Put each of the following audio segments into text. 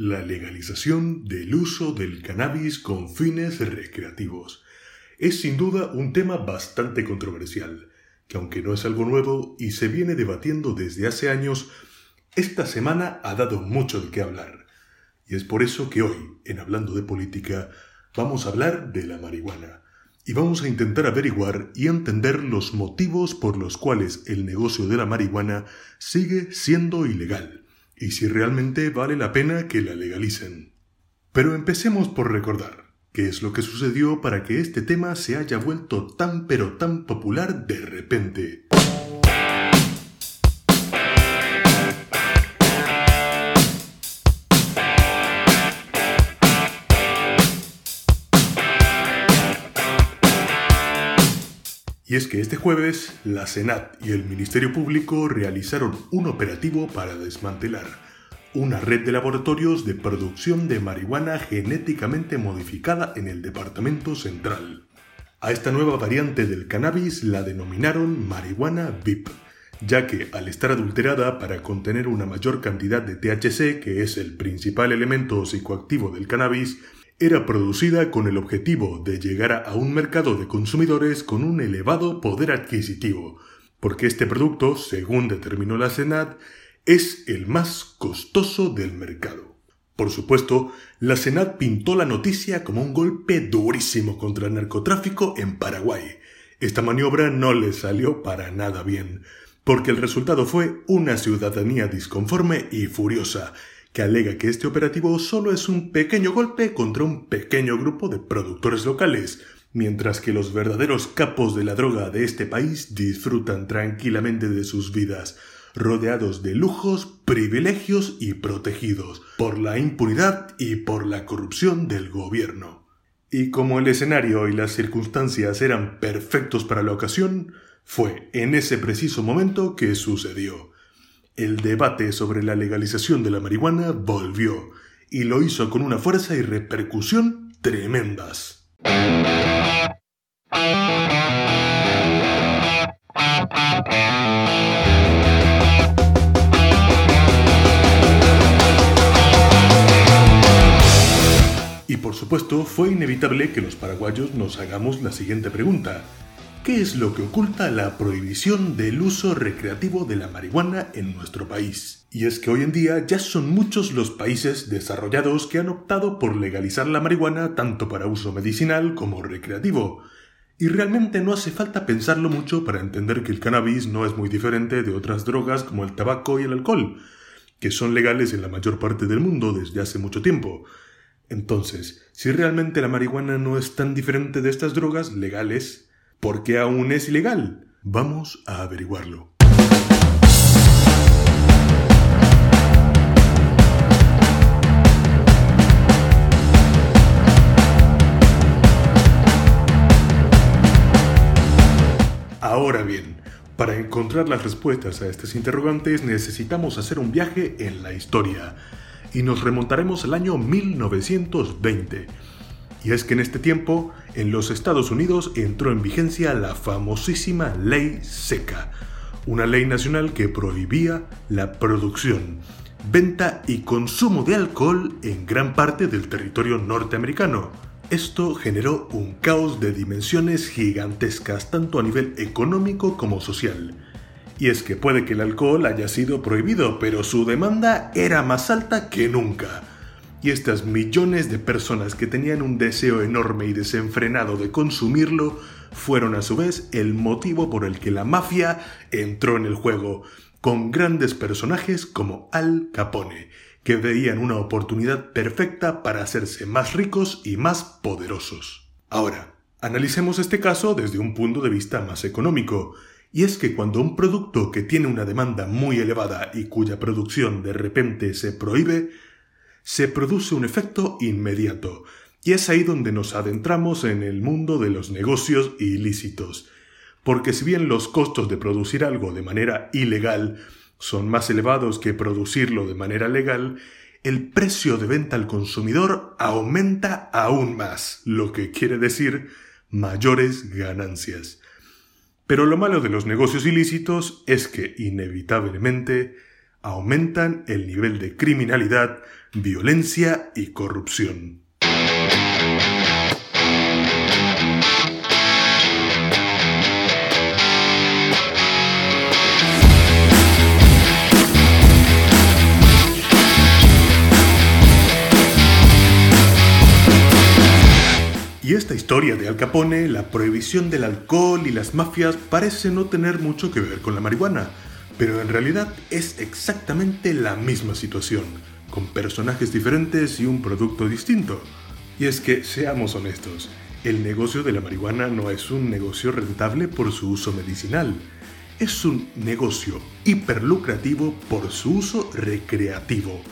la legalización del uso del cannabis con fines recreativos. Es sin duda un tema bastante controversial, que aunque no es algo nuevo y se viene debatiendo desde hace años, esta semana ha dado mucho de qué hablar. Y es por eso que hoy, en Hablando de Política, vamos a hablar de la marihuana. Y vamos a intentar averiguar y entender los motivos por los cuales el negocio de la marihuana sigue siendo ilegal y si realmente vale la pena que la legalicen. Pero empecemos por recordar qué es lo que sucedió para que este tema se haya vuelto tan pero tan popular de repente. Y es que este jueves la Senat y el Ministerio Público realizaron un operativo para desmantelar una red de laboratorios de producción de marihuana genéticamente modificada en el Departamento Central. A esta nueva variante del cannabis la denominaron marihuana VIP, ya que al estar adulterada para contener una mayor cantidad de THC, que es el principal elemento psicoactivo del cannabis, era producida con el objetivo de llegar a un mercado de consumidores con un elevado poder adquisitivo, porque este producto, según determinó la Senat, es el más costoso del mercado. Por supuesto, la Senat pintó la noticia como un golpe durísimo contra el narcotráfico en Paraguay. Esta maniobra no le salió para nada bien, porque el resultado fue una ciudadanía disconforme y furiosa, que alega que este operativo solo es un pequeño golpe contra un pequeño grupo de productores locales, mientras que los verdaderos capos de la droga de este país disfrutan tranquilamente de sus vidas, rodeados de lujos, privilegios y protegidos por la impunidad y por la corrupción del gobierno. Y como el escenario y las circunstancias eran perfectos para la ocasión, fue en ese preciso momento que sucedió. El debate sobre la legalización de la marihuana volvió, y lo hizo con una fuerza y repercusión tremendas. Y por supuesto fue inevitable que los paraguayos nos hagamos la siguiente pregunta. ¿Qué es lo que oculta la prohibición del uso recreativo de la marihuana en nuestro país? Y es que hoy en día ya son muchos los países desarrollados que han optado por legalizar la marihuana tanto para uso medicinal como recreativo. Y realmente no hace falta pensarlo mucho para entender que el cannabis no es muy diferente de otras drogas como el tabaco y el alcohol, que son legales en la mayor parte del mundo desde hace mucho tiempo. Entonces, si realmente la marihuana no es tan diferente de estas drogas legales, ¿Por qué aún es ilegal? Vamos a averiguarlo. Ahora bien, para encontrar las respuestas a estas interrogantes necesitamos hacer un viaje en la historia y nos remontaremos al año 1920 y es que en este tiempo, en los Estados Unidos entró en vigencia la famosísima Ley Seca, una ley nacional que prohibía la producción, venta y consumo de alcohol en gran parte del territorio norteamericano. Esto generó un caos de dimensiones gigantescas tanto a nivel económico como social. Y es que puede que el alcohol haya sido prohibido, pero su demanda era más alta que nunca y estas millones de personas que tenían un deseo enorme y desenfrenado de consumirlo fueron a su vez el motivo por el que la mafia entró en el juego, con grandes personajes como Al Capone, que veían una oportunidad perfecta para hacerse más ricos y más poderosos. Ahora, analicemos este caso desde un punto de vista más económico, y es que cuando un producto que tiene una demanda muy elevada y cuya producción de repente se prohíbe, se produce un efecto inmediato, y es ahí donde nos adentramos en el mundo de los negocios ilícitos. Porque si bien los costos de producir algo de manera ilegal son más elevados que producirlo de manera legal, el precio de venta al consumidor aumenta aún más, lo que quiere decir mayores ganancias. Pero lo malo de los negocios ilícitos es que inevitablemente aumentan el nivel de criminalidad, violencia y corrupción. Y esta historia de Al Capone, la prohibición del alcohol y las mafias parece no tener mucho que ver con la marihuana, pero en realidad es exactamente la misma situación, con personajes diferentes y un producto distinto. Y es que, seamos honestos, el negocio de la marihuana no es un negocio rentable por su uso medicinal, es un negocio hiperlucrativo por su uso recreativo.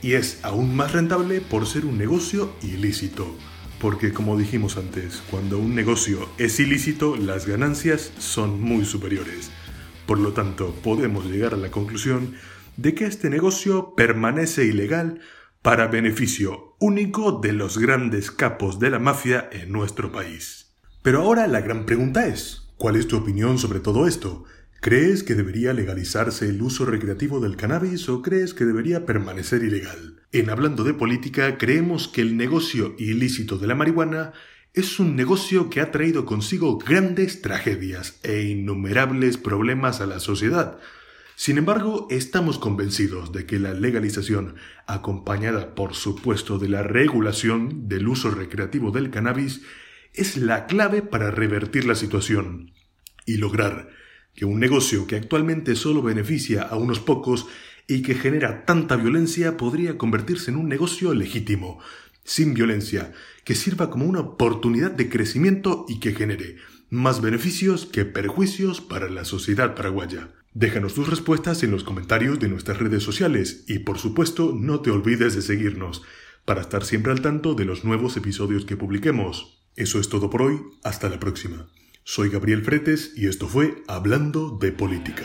Y es aún más rentable por ser un negocio ilícito porque como dijimos antes, cuando un negocio es ilícito, las ganancias son muy superiores. Por lo tanto, podemos llegar a la conclusión de que este negocio permanece ilegal para beneficio único de los grandes capos de la mafia en nuestro país. Pero ahora la gran pregunta es, ¿cuál es tu opinión sobre todo esto? ¿Crees que debería legalizarse el uso recreativo del cannabis o crees que debería permanecer ilegal? En Hablando de Política creemos que el negocio ilícito de la marihuana es un negocio que ha traído consigo grandes tragedias e innumerables problemas a la sociedad. Sin embargo, estamos convencidos de que la legalización, acompañada por supuesto de la regulación del uso recreativo del cannabis, es la clave para revertir la situación y lograr que un negocio que actualmente solo beneficia a unos pocos y que genera tanta violencia podría convertirse en un negocio legítimo, sin violencia, que sirva como una oportunidad de crecimiento y que genere más beneficios que perjuicios para la sociedad paraguaya. Déjanos tus respuestas en los comentarios de nuestras redes sociales y por supuesto no te olvides de seguirnos para estar siempre al tanto de los nuevos episodios que publiquemos. Eso es todo por hoy, hasta la próxima. Soy Gabriel Fretes y esto fue Hablando de Política.